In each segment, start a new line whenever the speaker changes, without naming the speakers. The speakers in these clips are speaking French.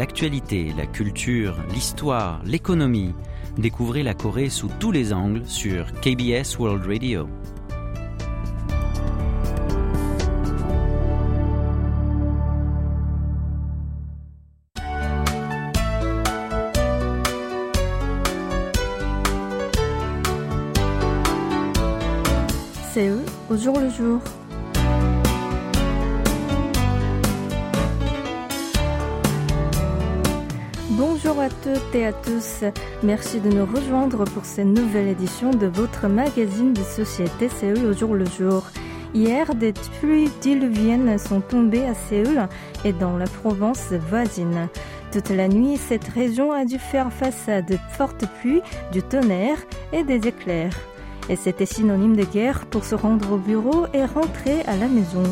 l'actualité, la culture, l'histoire, l'économie. Découvrez la Corée sous tous les angles sur KBS World Radio.
Séoul au jour le jour. À toutes et à tous. Merci de nous rejoindre pour cette nouvelle édition de votre magazine de société Séoul au jour le jour. Hier, des pluies diluviennes sont tombées à Séoul et dans la province voisine. Toute la nuit, cette région a dû faire face à de fortes pluies, du tonnerre et des éclairs. Et c'était synonyme de guerre pour se rendre au bureau et rentrer à la maison.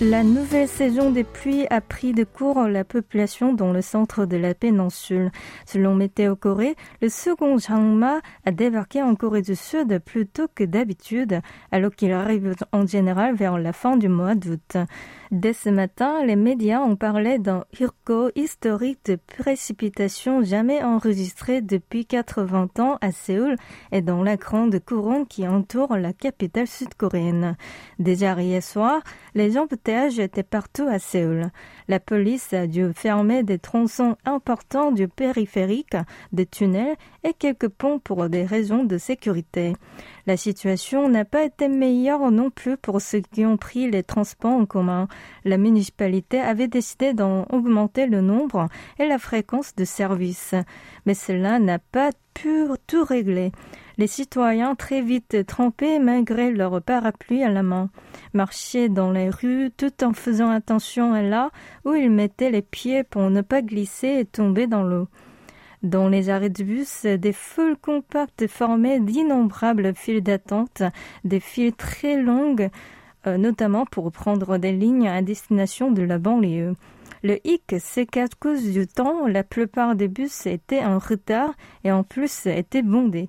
La nouvelle saison des pluies a pris de court la population dans le centre de la péninsule. Selon Météo Corée, le second Jangma a débarqué en Corée du Sud plus tôt que d'habitude, alors qu'il arrive en général vers la fin du mois d'août. Dès ce matin, les médias ont parlé d'un hirko historique de précipitations jamais enregistrées depuis 80 ans à Séoul et dans la grande couronne qui entoure la capitale sud-coréenne. Déjà hier soir, les embouteillages étaient partout à Séoul. La police a dû fermer des tronçons importants du périphérique, des tunnels et quelques ponts pour des raisons de sécurité. La situation n'a pas été meilleure non plus pour ceux qui ont pris les transports en commun. La municipalité avait décidé d'en augmenter le nombre et la fréquence de services. Mais cela n'a pas pu tout régler. Les citoyens très vite trempés malgré leur parapluie à la main marchaient dans les rues tout en faisant attention à là où ils mettaient les pieds pour ne pas glisser et tomber dans l'eau. Dans les arrêts de bus, des foules compactes formaient d'innombrables files d'attente, des files très longues, euh, notamment pour prendre des lignes à destination de la banlieue. Le hic, c'est qu'à cause du temps, la plupart des bus étaient en retard et en plus étaient bondés.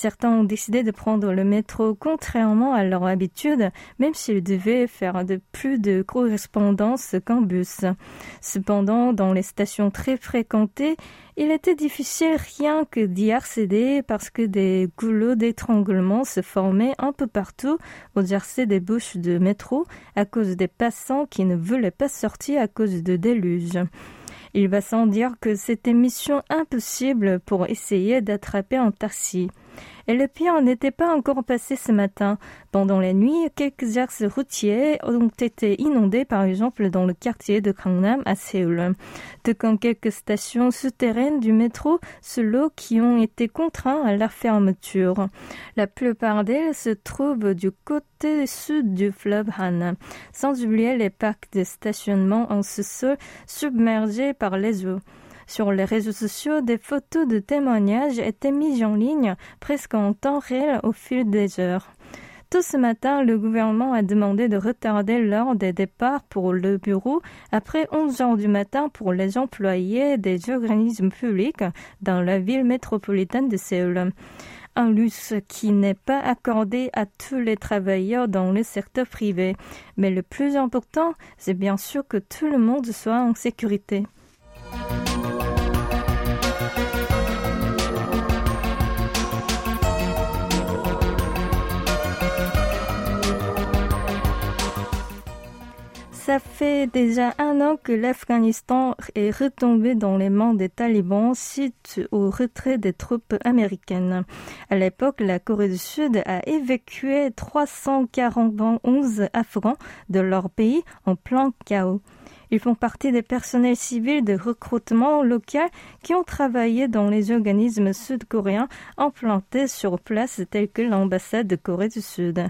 Certains ont décidé de prendre le métro contrairement à leur habitude, même s'ils devaient faire plus de correspondances qu'en bus. Cependant, dans les stations très fréquentées, il était difficile rien que d'y accéder parce que des goulots d'étranglement se formaient un peu partout aux jersey des bouches de métro à cause des passants qui ne voulaient pas sortir à cause de déluge. Il va sans dire que c'était mission impossible pour essayer d'attraper un taxi. Et le pire n'était pas encore passé ce matin. Pendant la nuit, quelques axes routiers ont été inondés, par exemple dans le quartier de Gangnam à Séoul. De quand quelques stations souterraines du métro sous l'eau qui ont été contraints à la fermeture. La plupart d'elles se trouvent du côté sud du fleuve Han, sans oublier les parcs de stationnement en sous-sol submergés par les eaux. Sur les réseaux sociaux, des photos de témoignages étaient mises en ligne presque en temps réel au fil des heures. Tout ce matin, le gouvernement a demandé de retarder l'heure des départs pour le bureau après 11 heures du matin pour les employés des organismes publics dans la ville métropolitaine de Séoul. Un luxe qui n'est pas accordé à tous les travailleurs dans le secteur privé. Mais le plus important, c'est bien sûr que tout le monde soit en sécurité. Ça fait déjà un an que l'Afghanistan est retombé dans les mains des talibans suite au retrait des troupes américaines. À l'époque, la Corée du Sud a évacué 341 Afghans de leur pays en plein chaos. Ils font partie des personnels civils de recrutement local qui ont travaillé dans les organismes sud-coréens implantés sur place tels que l'ambassade de Corée du Sud.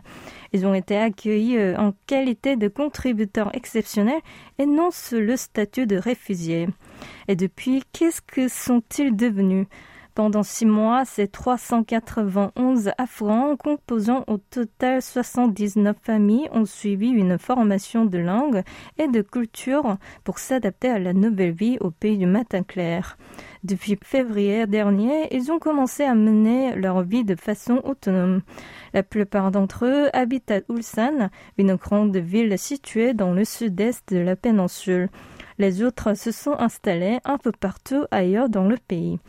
Ils ont été accueillis euh, en qualité de contributeurs exceptionnels et non sous le statut de réfugiés. Et depuis, qu'est-ce que sont-ils devenus? Pendant six mois, ces 391 Afghans, composant au total 79 familles, ont suivi une formation de langue et de culture pour s'adapter à la nouvelle vie au pays du matin clair. Depuis février dernier, ils ont commencé à mener leur vie de façon autonome. La plupart d'entre eux habitent à Ulsan, une grande ville située dans le sud-est de la péninsule. Les autres se sont installés un peu partout ailleurs dans le pays.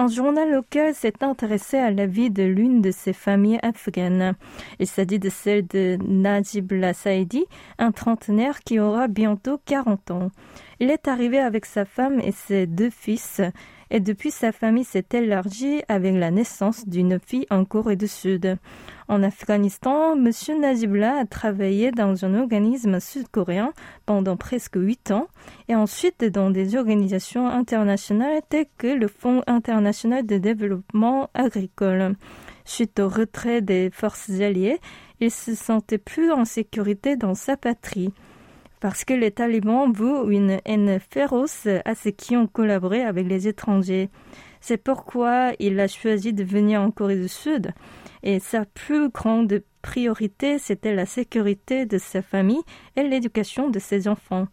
Un journal local s'est intéressé à la vie de l'une de ces familles afghanes. Il s'agit de celle de Najibullah Saidi, un trentenaire qui aura bientôt 40 ans. Il est arrivé avec sa femme et ses deux fils et depuis sa famille s'est élargie avec la naissance d'une fille en Corée du Sud. En Afghanistan, M. Najibullah a travaillé dans un organisme sud-coréen pendant presque huit ans et ensuite dans des organisations internationales telles que le Fonds international de développement agricole. Suite au retrait des forces alliées, il se sentait plus en sécurité dans sa patrie parce que les talibans vouent une haine féroce à ceux qui ont collaboré avec les étrangers. C'est pourquoi il a choisi de venir en Corée du Sud et sa plus grande priorité c'était la sécurité de sa famille et l'éducation de ses enfants.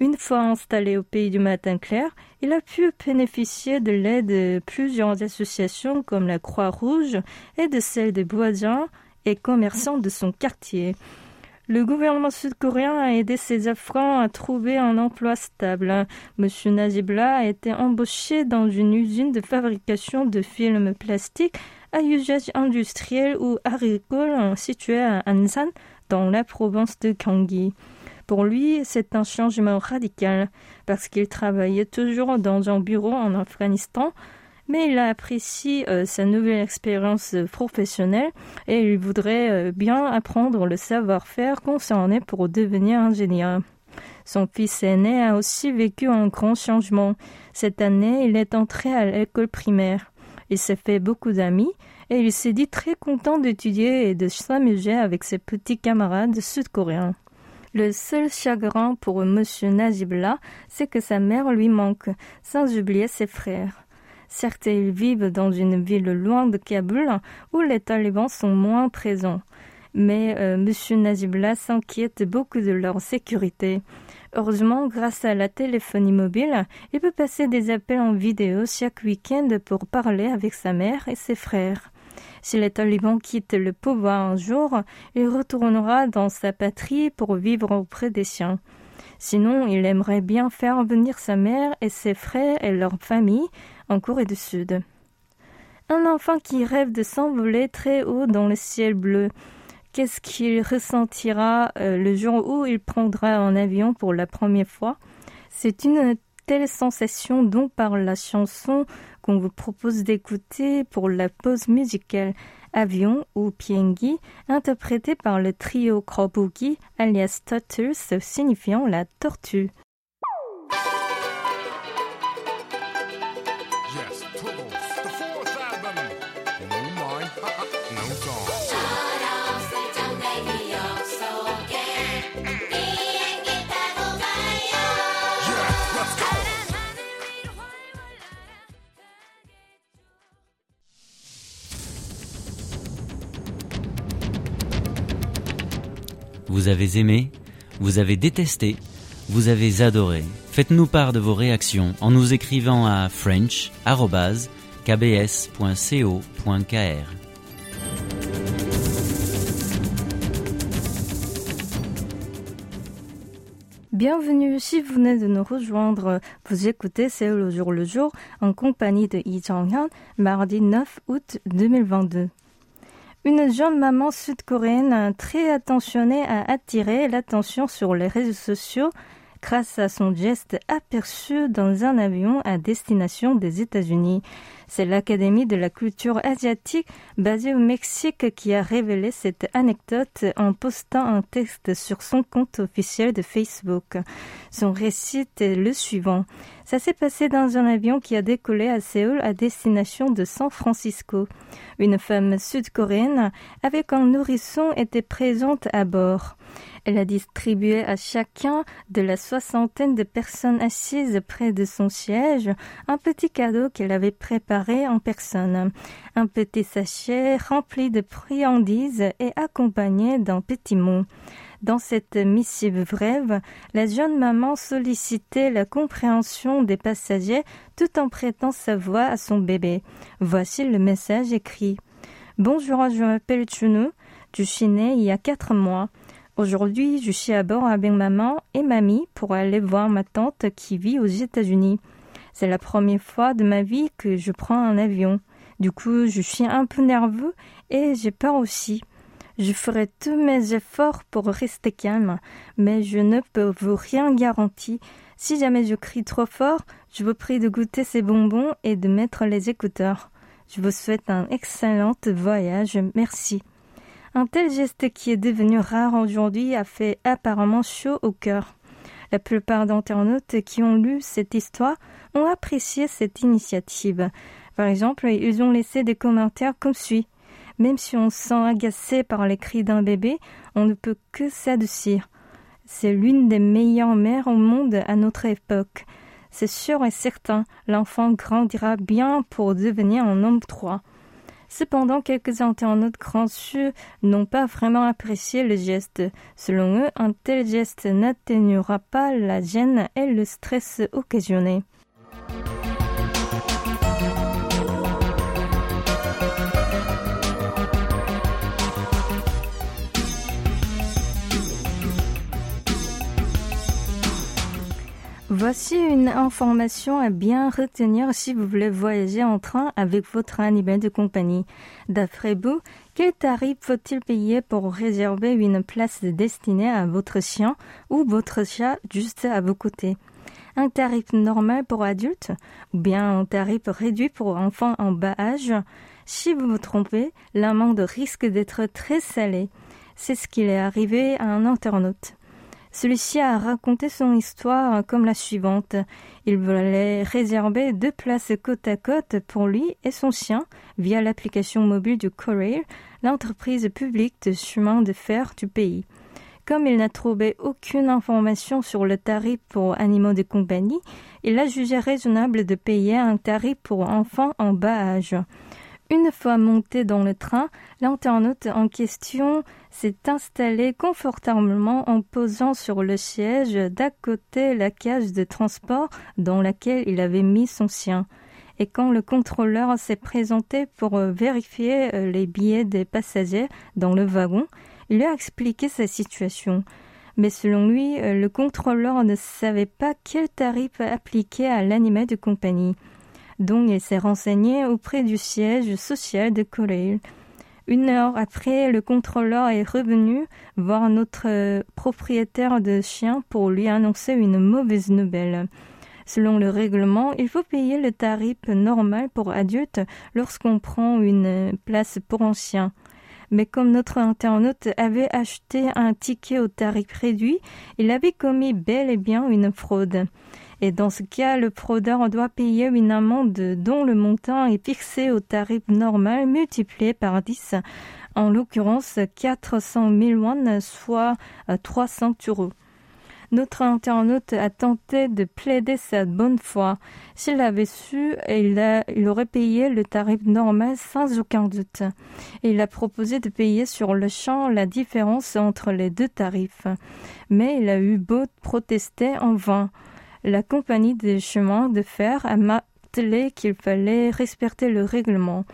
Une fois installé au pays du matin clair, il a pu bénéficier de l'aide de plusieurs associations comme la Croix-Rouge et de celle des voisins et commerçants de son quartier. Le gouvernement sud-coréen a aidé ses Afghans à trouver un emploi stable. Monsieur Nazibla a été embauché dans une usine de fabrication de films plastiques à usage industriel ou agricole située à Ansan, dans la province de Gyeonggi. Pour lui, c'est un changement radical parce qu'il travaillait toujours dans un bureau en Afghanistan mais il apprécie euh, sa nouvelle expérience professionnelle et il voudrait euh, bien apprendre le savoir-faire concerné pour devenir ingénieur. Son fils aîné a aussi vécu un grand changement. Cette année, il est entré à l'école primaire. Il s'est fait beaucoup d'amis et il s'est dit très content d'étudier et de s'amuser avec ses petits camarades sud-coréens. Le seul chagrin pour M. Najibla, c'est que sa mère lui manque, sans oublier ses frères. Certes, ils vivent dans une ville loin de Kaboul où les talibans sont moins présents. Mais euh, M. Nazibullah s'inquiète beaucoup de leur sécurité. Heureusement, grâce à la téléphonie mobile, il peut passer des appels en vidéo chaque week-end pour parler avec sa mère et ses frères. Si les talibans quittent le pouvoir un jour, il retournera dans sa patrie pour vivre auprès des siens. Sinon, il aimerait bien faire venir sa mère et ses frères et leur famille en Corée du Sud. Un enfant qui rêve de s'envoler très haut dans le ciel bleu. Qu'est-ce qu'il ressentira euh, le jour où il prendra un avion pour la première fois? C'est une telle sensation dont parle la chanson qu'on vous propose d'écouter pour la pause musicale Avion ou Piengi, interprété par le trio Krobugi alias Turtles signifiant la tortue.
Vous avez aimé, vous avez détesté, vous avez adoré. Faites-nous part de vos réactions en nous écrivant à french.kbs.co.kr.
Bienvenue si vous venez de nous rejoindre. Vous écoutez C'est le jour le jour en compagnie de Yi Jong-hyun, mardi 9 août 2022. Une jeune maman sud-coréenne très attentionnée a attiré l'attention sur les réseaux sociaux grâce à son geste aperçu dans un avion à destination des États-Unis. C'est l'Académie de la culture asiatique basée au Mexique qui a révélé cette anecdote en postant un texte sur son compte officiel de Facebook. Son récit est le suivant. Ça s'est passé dans un avion qui a décollé à Séoul à destination de San Francisco. Une femme sud-coréenne avec un nourrisson était présente à bord. Elle a distribué à chacun de la soixantaine de personnes assises près de son siège un petit cadeau qu'elle avait préparé en personne. Un petit sachet rempli de friandises et accompagné d'un petit mot. Dans cette missive brève, la jeune maman sollicitait la compréhension des passagers tout en prêtant sa voix à son bébé. Voici le message écrit. Bonjour, je m'appelle Chunu. Je suis née il y a quatre mois. Aujourd'hui, je suis à bord avec maman et mamie pour aller voir ma tante qui vit aux États-Unis. C'est la première fois de ma vie que je prends un avion. Du coup, je suis un peu nerveux et j'ai peur aussi. Je ferai tous mes efforts pour rester calme, mais je ne peux vous rien garantir. Si jamais je crie trop fort, je vous prie de goûter ces bonbons et de mettre les écouteurs. Je vous souhaite un excellent voyage. Merci. Un tel geste qui est devenu rare aujourd'hui a fait apparemment chaud au cœur. La plupart d'internautes qui ont lu cette histoire ont apprécié cette initiative. Par exemple, ils ont laissé des commentaires comme suit. Même si on se sent agacé par les cris d'un bébé, on ne peut que s'adoucir. C'est l'une des meilleures mères au monde à notre époque. C'est sûr et certain, l'enfant grandira bien pour devenir un homme droit. Cependant, quelques internautes grands n'ont pas vraiment apprécié le geste. Selon eux, un tel geste n'atténuera pas la gêne et le stress occasionné. Voici une information à bien retenir si vous voulez voyager en train avec votre animal de compagnie. D'après vous, quel tarif faut-il payer pour réserver une place destinée à votre chien ou votre chat juste à vos côtés? Un tarif normal pour adultes ou bien un tarif réduit pour enfants en bas âge? Si vous vous trompez, l'amende risque d'être très salée. C'est ce qui est arrivé à un internaute. Celui-ci a raconté son histoire comme la suivante. Il voulait réserver deux places côte à côte pour lui et son chien via l'application mobile du Courier, l'entreprise publique de chemin de fer du pays. Comme il n'a trouvé aucune information sur le tarif pour animaux de compagnie, il a jugé raisonnable de payer un tarif pour enfants en bas âge. Une fois monté dans le train, l'internaute en question s'est installé confortablement en posant sur le siège d'à côté la cage de transport dans laquelle il avait mis son sien. Et quand le contrôleur s'est présenté pour vérifier euh, les billets des passagers dans le wagon, il lui a expliqué sa situation. Mais selon lui, euh, le contrôleur ne savait pas quel tarif appliquer à l'animal de compagnie dont il s'est renseigné auprès du siège social de Corée. Une heure après, le contrôleur est revenu voir notre propriétaire de chien pour lui annoncer une mauvaise nouvelle. Selon le règlement, il faut payer le tarif normal pour adultes lorsqu'on prend une place pour un chien. Mais comme notre internaute avait acheté un ticket au tarif réduit, il avait commis bel et bien une fraude. Et dans ce cas, le fraudeur doit payer une amende dont le montant est fixé au tarif normal multiplié par 10, en l'occurrence 400 000 won, soit 300 euh, euros. Notre internaute a tenté de plaider sa bonne foi. S'il avait su, il, aurait payé le tarif normal sans aucun doute. il a proposé de payer sur le champ la différence entre les deux tarifs. Mais il a eu beau protester en vain la compagnie des chemins de fer a martelé qu'il fallait respecter le règlement.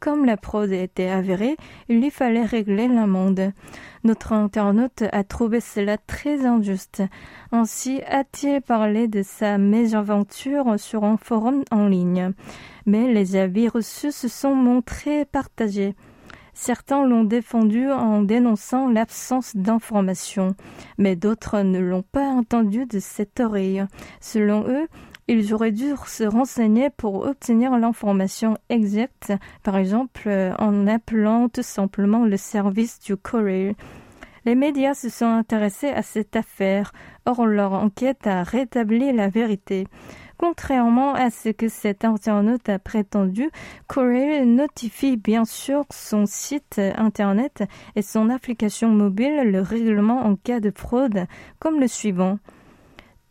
Comme la fraude était avérée, il lui fallait régler l'amende. Notre internaute a trouvé cela très injuste. Ainsi a-t-il parlé de sa mésaventure sur un forum en ligne. Mais les avis reçus se sont montrés partagés. Certains l'ont défendu en dénonçant l'absence d'informations, mais d'autres ne l'ont pas entendu de cette oreille. Selon eux, ils auraient dû se renseigner pour obtenir l'information exacte, par exemple en appelant tout simplement le service du courrier. Les médias se sont intéressés à cette affaire, or leur enquête a rétabli la vérité. Contrairement à ce que cet internaute a prétendu, Corel notifie bien sûr son site internet et son application mobile le règlement en cas de fraude, comme le suivant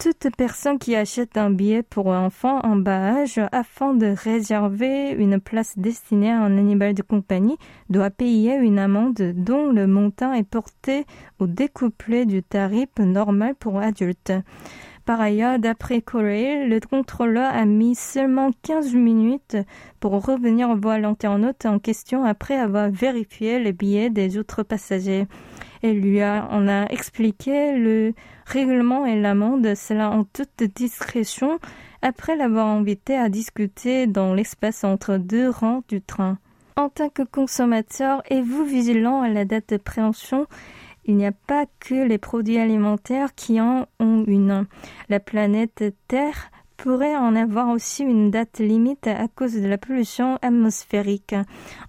toute personne qui achète un billet pour enfant en bas âge afin de réserver une place destinée à un animal de compagnie doit payer une amende dont le montant est porté au découplé du tarif normal pour adultes. Par ailleurs, d'après Corée, le contrôleur a mis seulement 15 minutes pour revenir voir l'internaute en question après avoir vérifié les billets des autres passagers. Et lui a, a expliqué le règlement et l'amende, cela en toute discrétion, après l'avoir invité à discuter dans l'espace entre deux rangs du train. En tant que consommateur, êtes-vous vigilant à la date de préhension il n'y a pas que les produits alimentaires qui en ont une. La planète Terre pourrait en avoir aussi une date limite à cause de la pollution atmosphérique.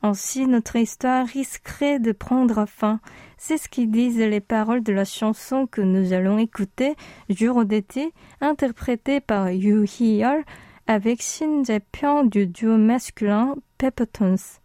Ainsi, notre histoire risquerait de prendre fin. C'est ce qui disent les paroles de la chanson que nous allons écouter, Jour d'été, interprétée par Yu Hee-yeol avec Shin Jae-pyong du duo masculin Peppertones.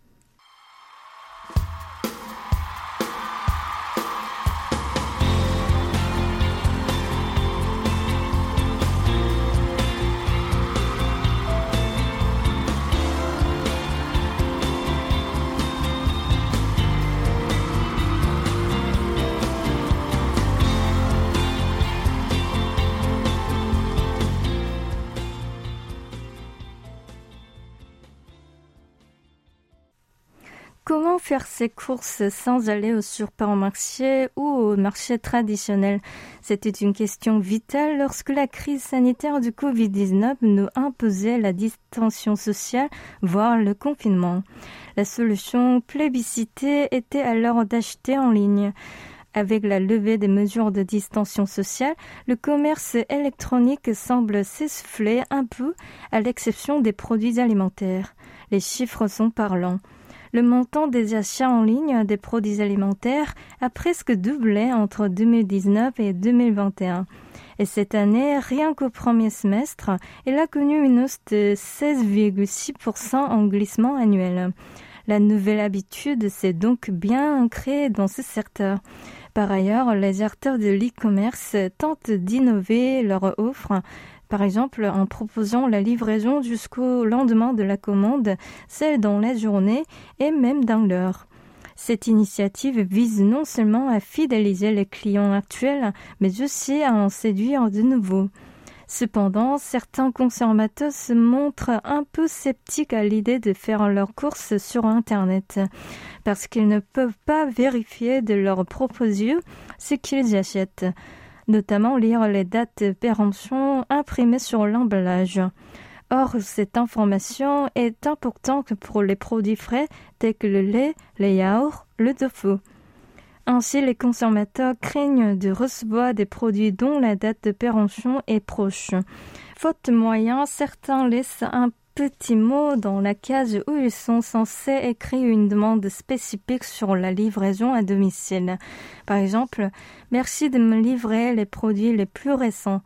Faire ses courses sans aller au supermarché ou au marché traditionnel C'était une question vitale lorsque la crise sanitaire du Covid-19 nous imposait la distanciation sociale, voire le confinement. La solution plébiscitée était alors d'acheter en ligne. Avec la levée des mesures de distanciation sociale, le commerce électronique semble s'essouffler un peu, à l'exception des produits alimentaires. Les chiffres sont parlants le montant des achats en ligne des produits alimentaires a presque doublé entre 2019 et 2021. Et cette année, rien qu'au premier semestre, elle a connu une hausse de 16,6% en glissement annuel. La nouvelle habitude s'est donc bien ancrée dans ce secteur. Par ailleurs, les acteurs de l'e-commerce tentent d'innover leur offre par exemple, en proposant la livraison jusqu'au lendemain de la commande, celle dans la journée et même dans l'heure. Cette initiative vise non seulement à fidéliser les clients actuels, mais aussi à en séduire de nouveaux. Cependant, certains consommateurs se montrent un peu sceptiques à l'idée de faire leurs courses sur Internet, parce qu'ils ne peuvent pas vérifier de leurs propres yeux ce qu'ils achètent notamment lire les dates de péremption imprimées sur l'emballage. Or, cette information est importante pour les produits frais tels que le lait, les yaourts, le tofu. Ainsi, les consommateurs craignent de recevoir des produits dont la date de péremption est proche. Faute de moyens, certains laissent un petits mots dans la case où ils sont censés écrire une demande spécifique sur la livraison à domicile. Par exemple, merci de me livrer les produits les plus récents.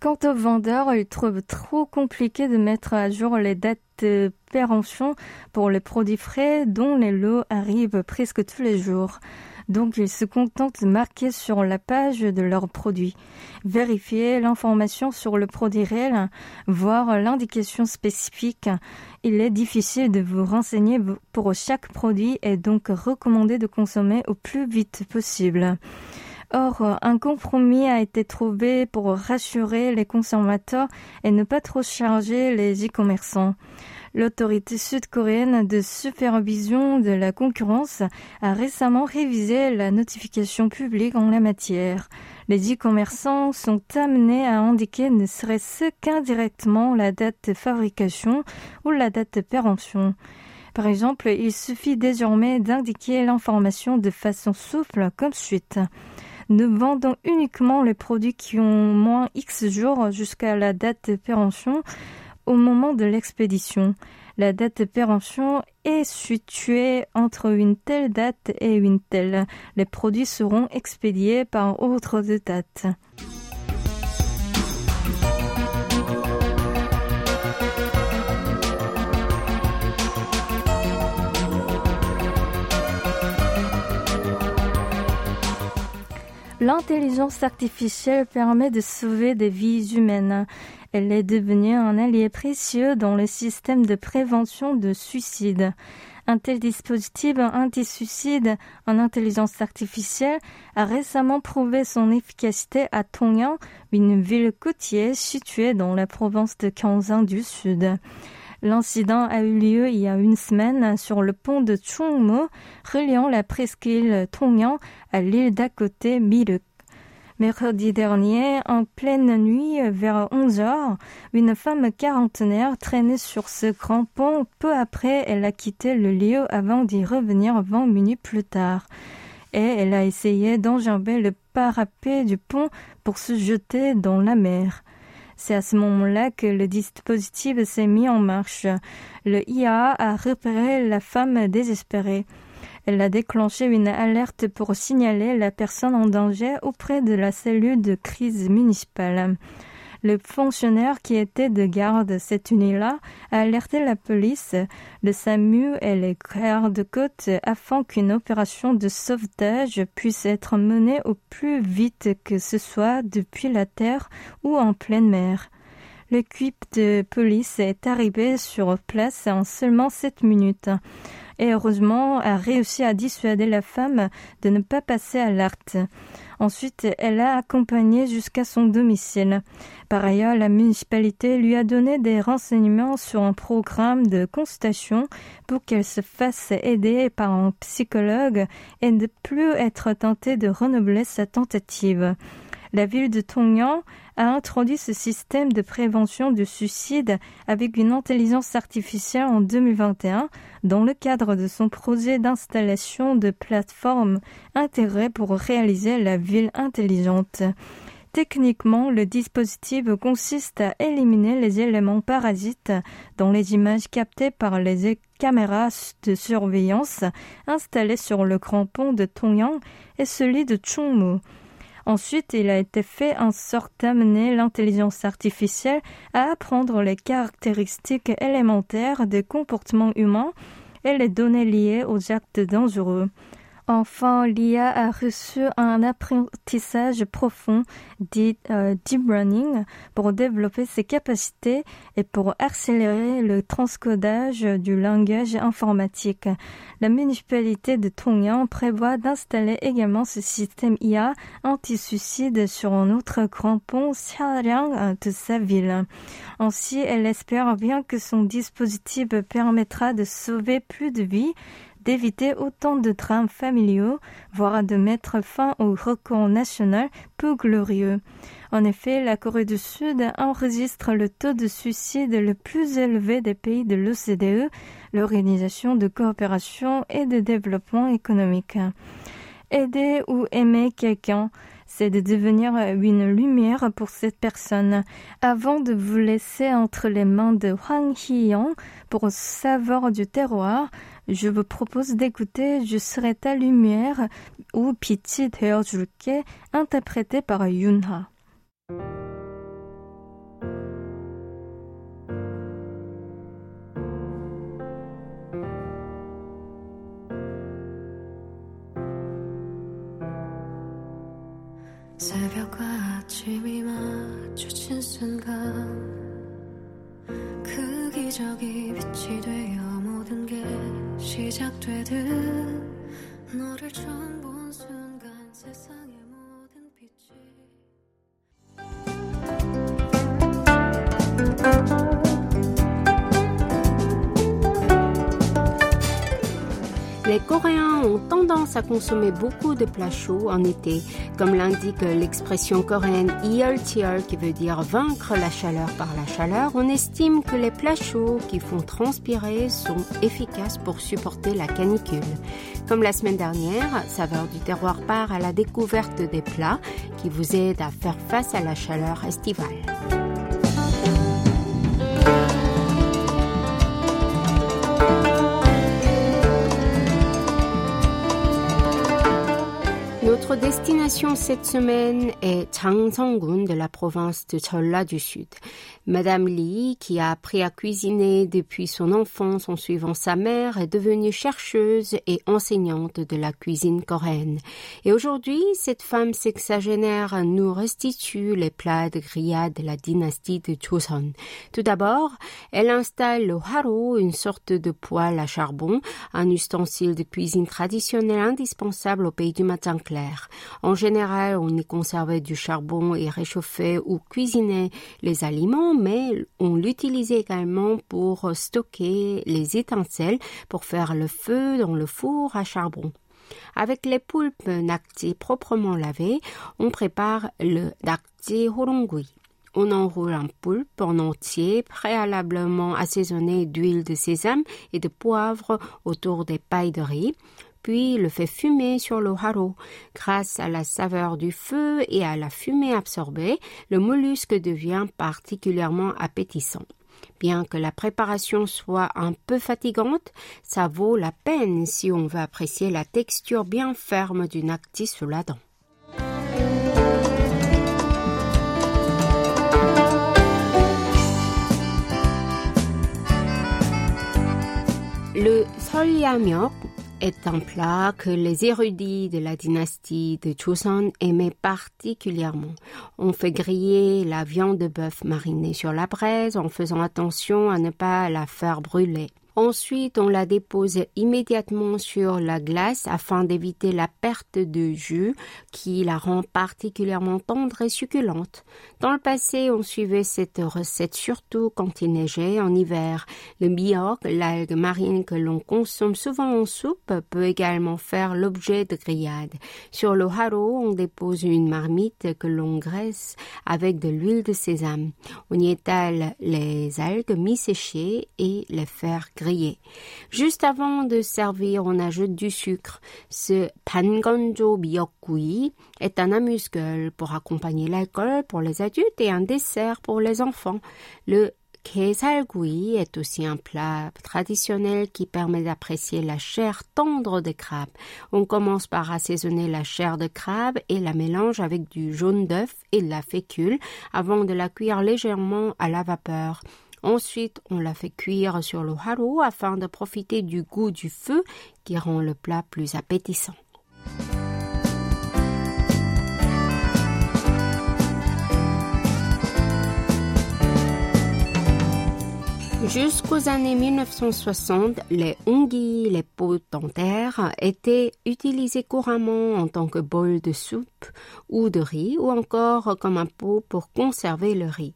Quant aux vendeurs, ils trouvent trop compliqué de mettre à jour les dates de péremption pour les produits frais dont les lots arrivent presque tous les jours donc ils se contentent de marquer sur la page de leurs produits. Vérifier l'information sur le produit réel, voir l'indication spécifique. Il est difficile de vous renseigner pour chaque produit et donc recommandé de consommer au plus vite possible. Or, un compromis a été trouvé pour rassurer les consommateurs et ne pas trop charger les e-commerçants. L'autorité sud-coréenne de supervision de la concurrence a récemment révisé la notification publique en la matière. Les e-commerçants sont amenés à indiquer ne serait-ce qu'indirectement la date de fabrication ou la date de péremption. Par exemple, il suffit désormais d'indiquer l'information de façon souple comme suite. Nous vendons uniquement les produits qui ont moins X jours jusqu'à la date de péremption au moment de l'expédition. La date de péremption est située entre une telle date et une telle. Les produits seront expédiés par autre date. L'intelligence artificielle permet de sauver des vies humaines. Elle est devenue un allié précieux dans le système de prévention de suicide. Un tel dispositif anti-suicide en intelligence artificielle a récemment prouvé son efficacité à Tongyang, une ville côtière située dans la province de Gyeongsang du Sud. L'incident a eu lieu il y a une semaine sur le pont de Chungmu, reliant la presqu'île Tongyang à l'île d'à côté Miruk. Mercredi dernier, en pleine nuit, vers 11 heures, une femme quarantenaire traînait sur ce grand pont. Peu après, elle a quitté le lieu avant d'y revenir 20 minutes plus tard. Et elle a essayé d'enjamber le parapet du pont pour se jeter dans la mer. C'est à ce moment-là que le dispositif s'est mis en marche. Le IA a repéré la femme désespérée. Elle a déclenché une alerte pour signaler la personne en danger auprès de la cellule de crise municipale. Le fonctionnaire qui était de garde cette nuit-là a alerté la police, le SAMU et les gardes-côtes afin qu'une opération de sauvetage puisse être menée au plus vite que ce soit depuis la terre ou en pleine mer. L'équipe de police est arrivée sur place en seulement sept minutes et heureusement a réussi à dissuader la femme de ne pas passer à l'acte. Ensuite, elle l'a accompagné jusqu'à son domicile. Par ailleurs, la municipalité lui a donné des renseignements sur un programme de consultation pour qu'elle se fasse aider par un psychologue et ne plus être tentée de renouveler sa tentative. La ville de Tongyang a introduit ce système de prévention du suicide avec une intelligence artificielle en 2021 dans le cadre de son projet d'installation de plateformes intégrées pour réaliser la ville intelligente. Techniquement, le dispositif consiste à éliminer les éléments parasites dans les images captées par les caméras de surveillance installées sur le grand pont de Tongyang et celui de Chungmu. Ensuite, il a été fait en sorte d'amener l'intelligence artificielle à apprendre les caractéristiques élémentaires des comportements humains et les données liées aux actes dangereux. Enfin, l'IA a reçu un apprentissage profond dit euh, deep learning pour développer ses capacités et pour accélérer le transcodage du langage informatique. La municipalité de Tongyang prévoit d'installer également ce système IA anti-suicide sur un autre grand pont Xiaoliang de sa ville. Ainsi, elle espère bien que son dispositif permettra de sauver plus de vies d'éviter autant de drames familiaux, voire de mettre fin au record national peu glorieux. En effet, la Corée du Sud enregistre le taux de suicide le plus élevé des pays de l'OCDE, l'Organisation de coopération et de développement économique. Aider ou aimer quelqu'un, c'est de devenir une lumière pour cette personne. Avant de vous laisser entre les mains de Hwang Hee-young pour savoir du terroir, je vous propose d'écouter Je serai ta lumière ou 빛이 되어줄게 interprété par Yunha. 시작되듯
Les Coréens ont tendance à consommer beaucoup de plats chauds en été, comme l'indique l'expression coréenne ELTR qui veut dire vaincre la chaleur par la chaleur. On estime que les plats chauds qui font transpirer sont efficaces pour supporter la canicule. Comme la semaine dernière, Saveur du terroir part à la découverte des plats qui vous aident à faire face à la chaleur estivale. Notre destination cette semaine est Changseong-gun de la province de Cholla du Sud. Madame Lee, qui a appris à cuisiner depuis son enfance en suivant sa mère, est devenue chercheuse et enseignante de la cuisine coréenne. Et aujourd'hui, cette femme sexagénaire nous restitue les plats de grillade de la dynastie de Joseon. Tout d'abord, elle installe le haro, une sorte de poêle à charbon, un ustensile de cuisine traditionnel indispensable au pays du matin clair. En général, on y conservait du charbon et réchauffait ou cuisinait les aliments mais on l'utilisait également pour stocker les étincelles pour faire le feu dans le four à charbon. Avec les poulpes nakti proprement lavées, on prépare le nakti horongui. On enroule un poulpe en entier, préalablement assaisonné d'huile de sésame et de poivre autour des pailles de riz puis le fait fumer sur le haro. Grâce à la saveur du feu et à la fumée absorbée, le mollusque devient particulièrement appétissant. Bien que la préparation soit un peu fatigante, ça vaut la peine si on veut apprécier la texture bien ferme du nacti sous la dent. Le solyamyok est un plat que les érudits de la dynastie de Joseon aimaient particulièrement. On fait griller la viande de bœuf marinée sur la braise en faisant attention à ne pas la faire brûler. Ensuite, on la dépose immédiatement sur la glace afin d'éviter la perte de jus qui la rend particulièrement tendre et succulente. Dans le passé, on suivait cette recette surtout quand il neigeait en hiver. Le miok, l'algue marine que l'on consomme souvent en soupe, peut également faire l'objet de grillades. Sur le haro, on dépose une marmite que l'on graisse avec de l'huile de sésame. On y étale les algues mi-séchées et les faire Juste avant de servir, on ajoute du sucre. Ce pangonjo miokgui est un amuse-gueule pour accompagner l'alcool pour les adultes et un dessert pour les enfants. Le Kesalgui est aussi un plat traditionnel qui permet d'apprécier la chair tendre des crabes. On commence par assaisonner la chair de crabe et la mélange avec du jaune d'œuf et de la fécule avant de la cuire légèrement à la vapeur. Ensuite, on la fait cuire sur le haro afin de profiter du goût du feu qui rend le plat plus appétissant. Jusqu'aux années 1960, les ongis, les pots dentaires, étaient utilisés couramment en tant que bol de soupe ou de riz ou encore comme un pot pour conserver le riz.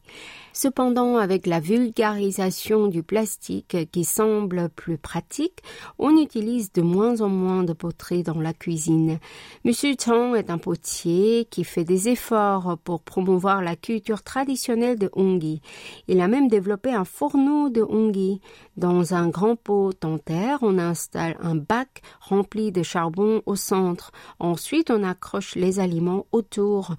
Cependant, avec la vulgarisation du plastique qui semble plus pratique, on utilise de moins en moins de poteries dans la cuisine. Monsieur Chang est un potier qui fait des efforts pour promouvoir la culture traditionnelle de Honggi. Il a même développé un fourneau de Honggi. Dans un grand pot en terre, on installe un bac rempli de charbon au centre. Ensuite, on accroche les aliments autour.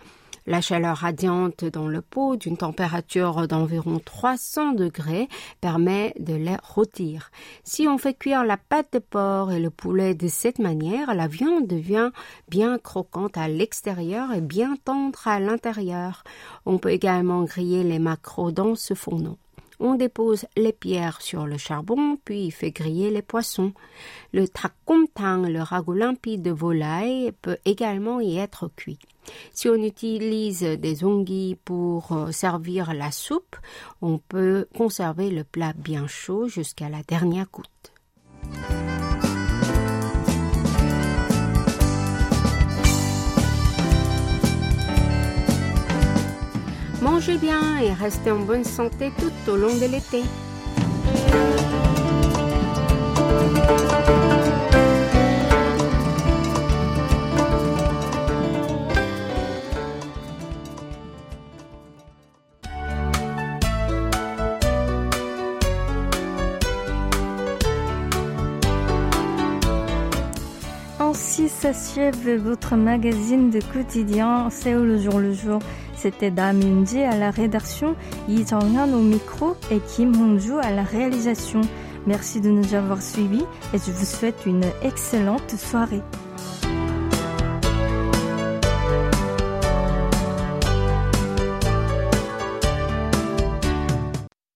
La chaleur radiante dans le pot d'une température d'environ 300 degrés permet de les rôtir. Si on fait cuire la pâte de porc et le poulet de cette manière, la viande devient bien croquante à l'extérieur et bien tendre à l'intérieur. On peut également griller les maquereaux dans ce fourneau. On dépose les pierres sur le charbon, puis fait griller les poissons. Le tang, le ragoût limpide de volaille, peut également y être cuit. Si on utilise des ongis pour euh, servir la soupe, on peut conserver le plat bien chaud jusqu'à la dernière goutte. Mangez bien et restez en bonne santé tout au long de l'été.
Ainsi s'achève votre magazine de quotidien Séoul le jour le jour? C'était Dame Yunji à la rédaction, Yi Jong-hyun au micro et Kim Hong-ju à la réalisation. Merci de nous avoir suivis et je vous souhaite une excellente soirée.